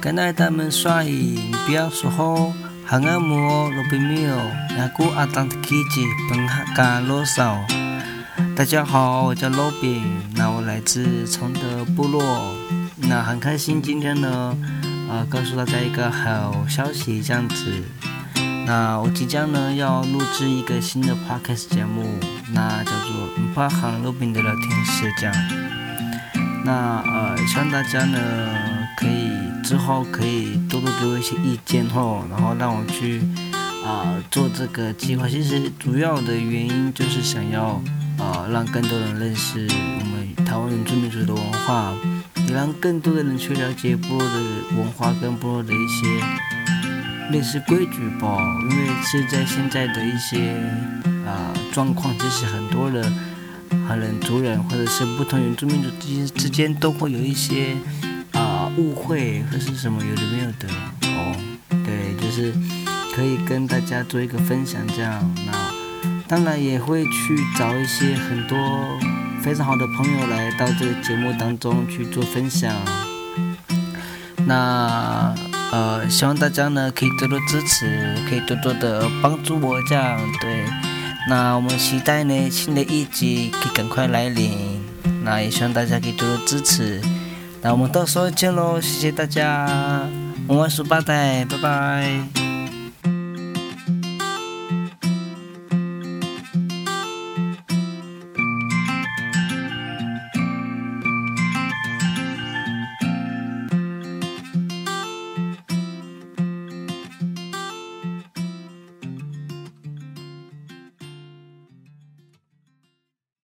跟爱他们说，你不要说吼，喊阿摩罗宾米欧，雅古阿当的基吉本哈嘎罗少。大家好，我叫罗宾，那我来自崇德部落，那很开心今天呢，啊、呃，告诉大家一个好消息，这样子。那我即将呢要录制一个新的 podcast 节目，那叫做“巴行罗宾的聊天室”这样。那呃，希望大家呢可以之后可以多多给我一些意见吼，然后让我去啊、做这个计划。其实主要的原因就是想要啊、让更多人认识我们台湾原住民族的文化，也让更多的人去了解部落的文化跟部落的一些。类似规矩吧，因为是在现在的一些啊、状况，其实很多人、和人族人或者是不同原住民族之之间都会有一些、误会或是什么有的没有的哦。对，就是可以跟大家做一个分享这样。那当然也会去找一些很多非常好的朋友来到这个节目当中去做分享。那。呃，希望大家呢可以多多支持，可以多多的帮助我这样对。那我们期待呢新的一集可以赶快来临，那也希望大家可以多多支持。那我们到时候见喽，谢谢大家，我们数八代，拜拜。